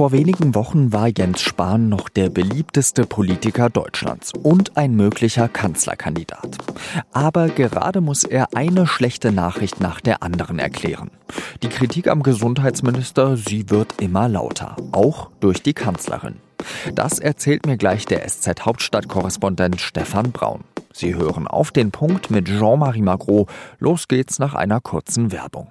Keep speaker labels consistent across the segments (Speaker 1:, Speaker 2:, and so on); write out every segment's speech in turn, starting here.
Speaker 1: Vor wenigen Wochen war Jens Spahn noch der beliebteste Politiker Deutschlands und ein möglicher Kanzlerkandidat. Aber gerade muss er eine schlechte Nachricht nach der anderen erklären. Die Kritik am Gesundheitsminister, sie wird immer lauter, auch durch die Kanzlerin. Das erzählt mir gleich der SZ-Hauptstadtkorrespondent Stefan Braun. Sie hören auf den Punkt mit Jean-Marie Magro. Los geht's nach einer kurzen Werbung.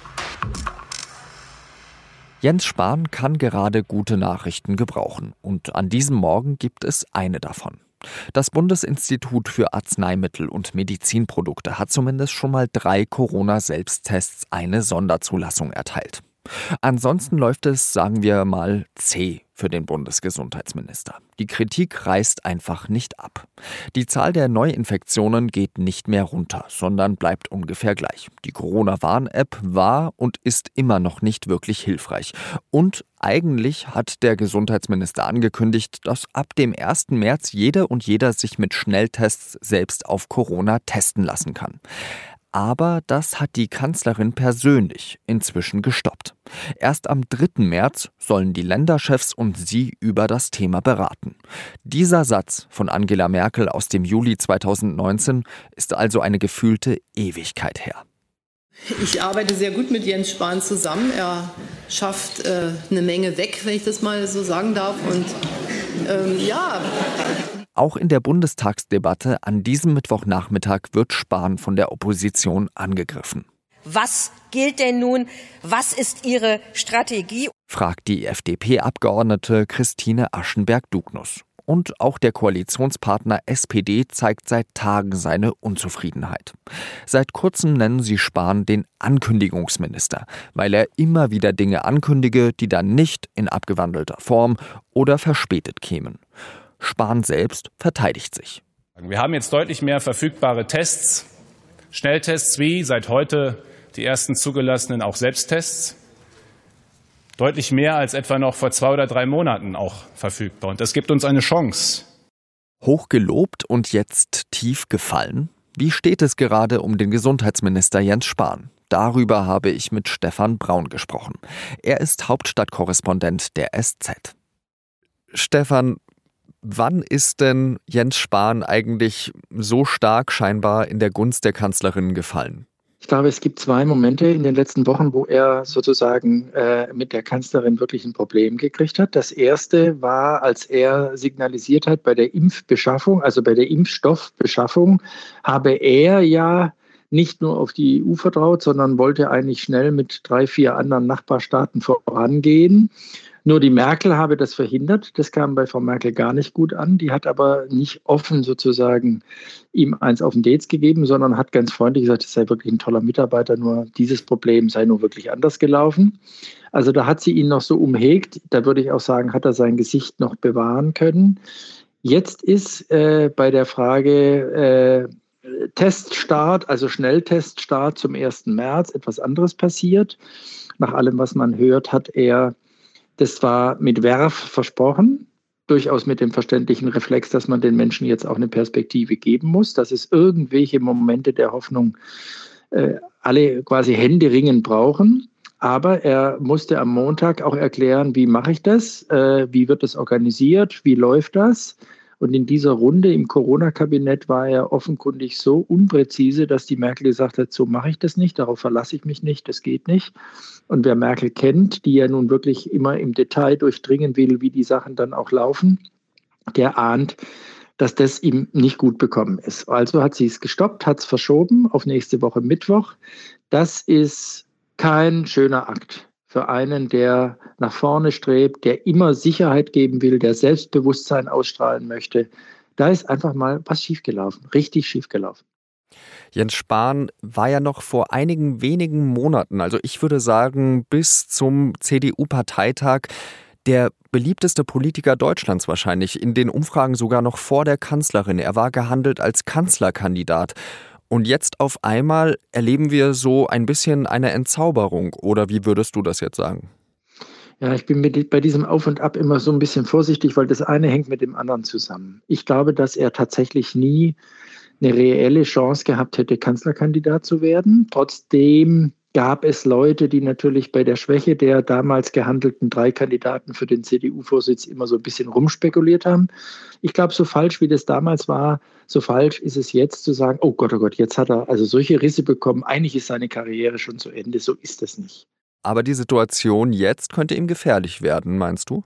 Speaker 1: Jens Spahn kann gerade gute Nachrichten gebrauchen und an diesem Morgen gibt es eine davon. Das Bundesinstitut für Arzneimittel und Medizinprodukte hat zumindest schon mal drei Corona-Selbsttests eine Sonderzulassung erteilt. Ansonsten läuft es, sagen wir mal, zäh für den Bundesgesundheitsminister. Die Kritik reißt einfach nicht ab. Die Zahl der Neuinfektionen geht nicht mehr runter, sondern bleibt ungefähr gleich. Die Corona-Warn-App war und ist immer noch nicht wirklich hilfreich. Und eigentlich hat der Gesundheitsminister angekündigt, dass ab dem 1. März jede und jeder sich mit Schnelltests selbst auf Corona testen lassen kann. Aber das hat die Kanzlerin persönlich inzwischen gestoppt. Erst am 3. März sollen die Länderchefs und sie über das Thema beraten. Dieser Satz von Angela Merkel aus dem Juli 2019 ist also eine gefühlte Ewigkeit her.
Speaker 2: Ich arbeite sehr gut mit Jens Spahn zusammen. Er schafft äh, eine Menge weg, wenn ich das mal so sagen darf. Und ähm, ja,
Speaker 1: auch in der Bundestagsdebatte an diesem Mittwochnachmittag wird Spahn von der Opposition angegriffen.
Speaker 3: Was gilt denn nun? Was ist Ihre Strategie?
Speaker 1: fragt die FDP-Abgeordnete Christine Aschenberg-Dugnus. Und auch der Koalitionspartner SPD zeigt seit Tagen seine Unzufriedenheit. Seit kurzem nennen sie Spahn den Ankündigungsminister, weil er immer wieder Dinge ankündige, die dann nicht in abgewandelter Form oder verspätet kämen. Spahn selbst verteidigt sich.
Speaker 4: Wir haben jetzt deutlich mehr verfügbare Tests, Schnelltests wie seit heute die ersten zugelassenen auch Selbsttests. Deutlich mehr als etwa noch vor zwei oder drei Monaten auch verfügbar. Und das gibt uns eine Chance.
Speaker 1: Hoch gelobt und jetzt tief gefallen? Wie steht es gerade um den Gesundheitsminister Jens Spahn? Darüber habe ich mit Stefan Braun gesprochen. Er ist Hauptstadtkorrespondent der SZ. Stefan, Wann ist denn Jens Spahn eigentlich so stark scheinbar in der Gunst der Kanzlerin gefallen?
Speaker 5: Ich glaube, es gibt zwei Momente in den letzten Wochen, wo er sozusagen äh, mit der Kanzlerin wirklich ein Problem gekriegt hat. Das erste war, als er signalisiert hat, bei der Impfbeschaffung, also bei der Impfstoffbeschaffung, habe er ja nicht nur auf die EU vertraut, sondern wollte eigentlich schnell mit drei, vier anderen Nachbarstaaten vorangehen. Nur die Merkel habe das verhindert. Das kam bei Frau Merkel gar nicht gut an. Die hat aber nicht offen sozusagen ihm eins auf den Dates gegeben, sondern hat ganz freundlich gesagt, es sei wirklich ein toller Mitarbeiter, nur dieses Problem sei nur wirklich anders gelaufen. Also da hat sie ihn noch so umhegt. Da würde ich auch sagen, hat er sein Gesicht noch bewahren können. Jetzt ist äh, bei der Frage äh, Teststart, also Schnellteststart zum 1. März etwas anderes passiert. Nach allem, was man hört, hat er das war mit Werf versprochen, durchaus mit dem verständlichen Reflex, dass man den Menschen jetzt auch eine Perspektive geben muss, dass es irgendwelche Momente der Hoffnung äh, alle quasi händeringend brauchen. Aber er musste am Montag auch erklären, wie mache ich das, äh, wie wird das organisiert, wie läuft das. Und in dieser Runde im Corona-Kabinett war er offenkundig so unpräzise, dass die Merkel gesagt hat, so mache ich das nicht, darauf verlasse ich mich nicht, das geht nicht. Und wer Merkel kennt, die ja nun wirklich immer im Detail durchdringen will, wie die Sachen dann auch laufen, der ahnt, dass das ihm nicht gut bekommen ist. Also hat sie es gestoppt, hat es verschoben auf nächste Woche Mittwoch. Das ist kein schöner Akt für einen, der nach vorne strebt, der immer Sicherheit geben will, der Selbstbewusstsein ausstrahlen möchte. Da ist einfach mal was schiefgelaufen, richtig schiefgelaufen.
Speaker 1: Jens Spahn war ja noch vor einigen wenigen Monaten, also ich würde sagen bis zum CDU-Parteitag, der beliebteste Politiker Deutschlands wahrscheinlich, in den Umfragen sogar noch vor der Kanzlerin. Er war gehandelt als Kanzlerkandidat. Und jetzt auf einmal erleben wir so ein bisschen eine Entzauberung. Oder wie würdest du das jetzt sagen?
Speaker 5: Ja, ich bin mit, bei diesem Auf und Ab immer so ein bisschen vorsichtig, weil das eine hängt mit dem anderen zusammen. Ich glaube, dass er tatsächlich nie eine reelle Chance gehabt hätte, Kanzlerkandidat zu werden. Trotzdem gab es Leute, die natürlich bei der Schwäche der damals gehandelten drei Kandidaten für den CDU-Vorsitz immer so ein bisschen rumspekuliert haben. Ich glaube, so falsch wie das damals war, so falsch ist es jetzt zu sagen, oh Gott, oh Gott, jetzt hat er also solche Risse bekommen, eigentlich ist seine Karriere schon zu Ende. So ist es nicht.
Speaker 1: Aber die Situation jetzt könnte ihm gefährlich werden, meinst du?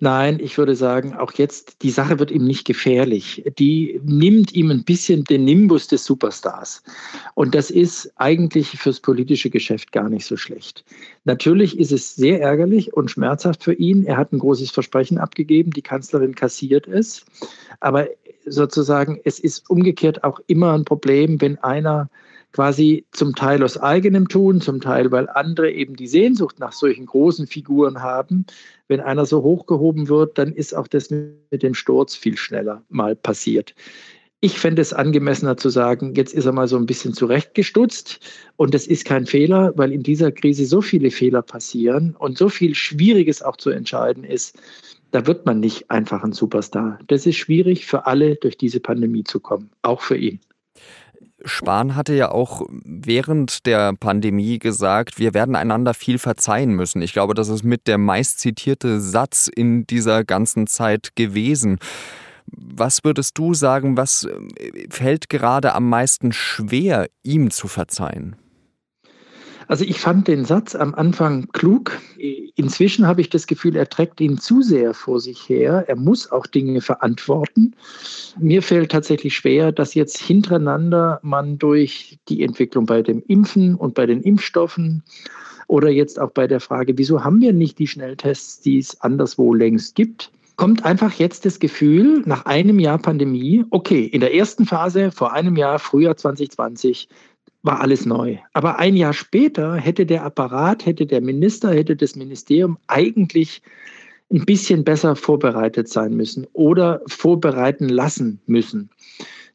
Speaker 5: Nein, ich würde sagen, auch jetzt, die Sache wird ihm nicht gefährlich. Die nimmt ihm ein bisschen den Nimbus des Superstars. Und das ist eigentlich fürs politische Geschäft gar nicht so schlecht. Natürlich ist es sehr ärgerlich und schmerzhaft für ihn. Er hat ein großes Versprechen abgegeben, die Kanzlerin kassiert es. Aber sozusagen, es ist umgekehrt auch immer ein Problem, wenn einer quasi zum Teil aus eigenem Tun, zum Teil, weil andere eben die Sehnsucht nach solchen großen Figuren haben. Wenn einer so hochgehoben wird, dann ist auch das mit dem Sturz viel schneller mal passiert. Ich fände es angemessener zu sagen, jetzt ist er mal so ein bisschen zurechtgestutzt und das ist kein Fehler, weil in dieser Krise so viele Fehler passieren und so viel Schwieriges auch zu entscheiden ist. Da wird man nicht einfach ein Superstar. Das ist schwierig für alle, durch diese Pandemie zu kommen, auch für ihn.
Speaker 1: Spahn hatte ja auch während der Pandemie gesagt, wir werden einander viel verzeihen müssen. Ich glaube, das ist mit der meistzitierte Satz in dieser ganzen Zeit gewesen. Was würdest du sagen, was äh, fällt gerade am meisten schwer, ihm zu verzeihen?
Speaker 5: Also ich fand den Satz am Anfang klug. Inzwischen habe ich das Gefühl, er trägt ihn zu sehr vor sich her. Er muss auch Dinge verantworten. Mir fällt tatsächlich schwer, dass jetzt hintereinander man durch die Entwicklung bei dem Impfen und bei den Impfstoffen oder jetzt auch bei der Frage, wieso haben wir nicht die Schnelltests, die es anderswo längst gibt, kommt einfach jetzt das Gefühl, nach einem Jahr Pandemie, okay, in der ersten Phase vor einem Jahr, Frühjahr 2020, war alles neu. Aber ein Jahr später hätte der Apparat, hätte der Minister, hätte das Ministerium eigentlich ein bisschen besser vorbereitet sein müssen oder vorbereiten lassen müssen.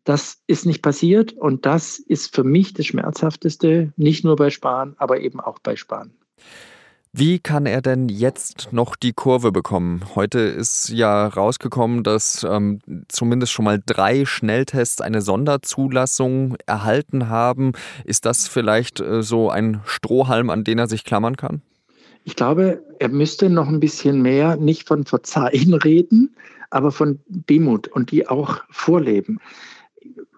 Speaker 5: Das ist nicht passiert und das ist für mich das Schmerzhafteste, nicht nur bei Spahn, aber eben auch bei Spahn.
Speaker 1: Wie kann er denn jetzt noch die Kurve bekommen? Heute ist ja rausgekommen, dass ähm, zumindest schon mal drei Schnelltests eine Sonderzulassung erhalten haben. Ist das vielleicht äh, so ein Strohhalm, an den er sich klammern kann?
Speaker 5: Ich glaube, er müsste noch ein bisschen mehr nicht von Verzeihen reden, aber von Demut und die auch vorleben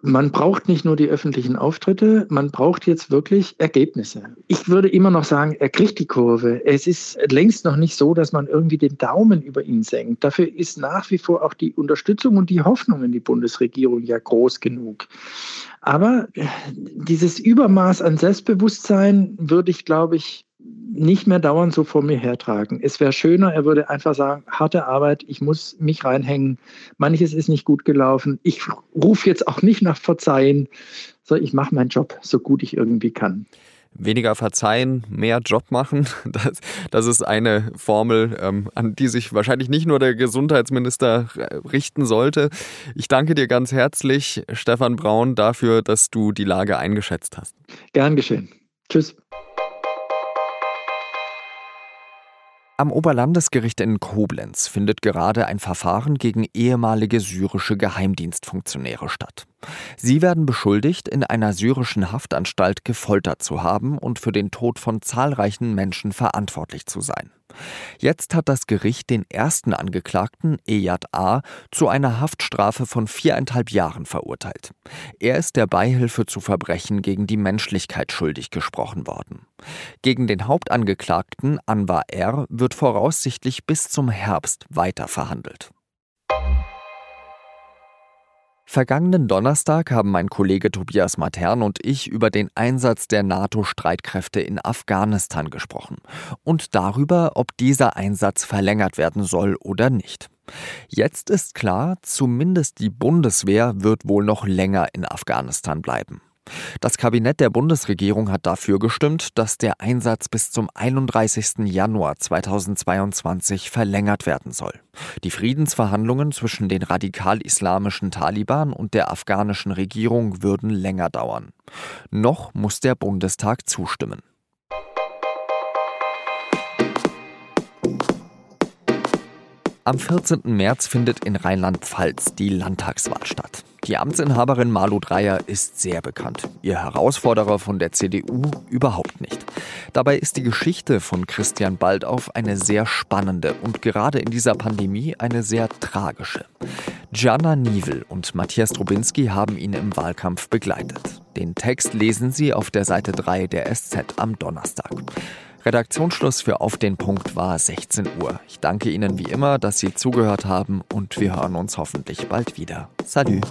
Speaker 5: man braucht nicht nur die öffentlichen Auftritte, man braucht jetzt wirklich Ergebnisse. Ich würde immer noch sagen, er kriegt die Kurve. Es ist längst noch nicht so, dass man irgendwie den Daumen über ihn senkt. Dafür ist nach wie vor auch die Unterstützung und die Hoffnung in die Bundesregierung ja groß genug. Aber dieses Übermaß an Selbstbewusstsein würde ich, glaube ich, nicht mehr dauernd so vor mir hertragen. Es wäre schöner, er würde einfach sagen, harte Arbeit, ich muss mich reinhängen, manches ist nicht gut gelaufen, ich rufe jetzt auch nicht nach Verzeihen, sondern ich mache meinen Job so gut ich irgendwie kann.
Speaker 1: Weniger verzeihen, mehr Job machen. Das, das ist eine Formel, ähm, an die sich wahrscheinlich nicht nur der Gesundheitsminister äh, richten sollte. Ich danke dir ganz herzlich, Stefan Braun, dafür, dass du die Lage eingeschätzt hast.
Speaker 5: Gern geschehen. Tschüss.
Speaker 1: Am Oberlandesgericht in Koblenz findet gerade ein Verfahren gegen ehemalige syrische Geheimdienstfunktionäre statt. Sie werden beschuldigt, in einer syrischen Haftanstalt gefoltert zu haben und für den Tod von zahlreichen Menschen verantwortlich zu sein. Jetzt hat das Gericht den ersten Angeklagten, Eyad A., zu einer Haftstrafe von viereinhalb Jahren verurteilt. Er ist der Beihilfe zu Verbrechen gegen die Menschlichkeit schuldig gesprochen worden. Gegen den Hauptangeklagten, Anwar R., wird voraussichtlich bis zum Herbst weiter verhandelt. Vergangenen Donnerstag haben mein Kollege Tobias Matern und ich über den Einsatz der NATO-Streitkräfte in Afghanistan gesprochen und darüber, ob dieser Einsatz verlängert werden soll oder nicht. Jetzt ist klar, zumindest die Bundeswehr wird wohl noch länger in Afghanistan bleiben. Das Kabinett der Bundesregierung hat dafür gestimmt, dass der Einsatz bis zum 31. Januar 2022 verlängert werden soll. Die Friedensverhandlungen zwischen den radikal-islamischen Taliban und der afghanischen Regierung würden länger dauern. Noch muss der Bundestag zustimmen. Am 14. März findet in Rheinland-Pfalz die Landtagswahl statt. Die Amtsinhaberin Malu Dreyer ist sehr bekannt. Ihr Herausforderer von der CDU überhaupt nicht. Dabei ist die Geschichte von Christian Baldauf eine sehr spannende und gerade in dieser Pandemie eine sehr tragische. Gianna Nivel und Matthias Drobinski haben ihn im Wahlkampf begleitet. Den Text lesen Sie auf der Seite 3 der SZ am Donnerstag. Redaktionsschluss für Auf den Punkt war 16 Uhr. Ich danke Ihnen wie immer, dass Sie zugehört haben und wir hören uns hoffentlich bald wieder. Salut!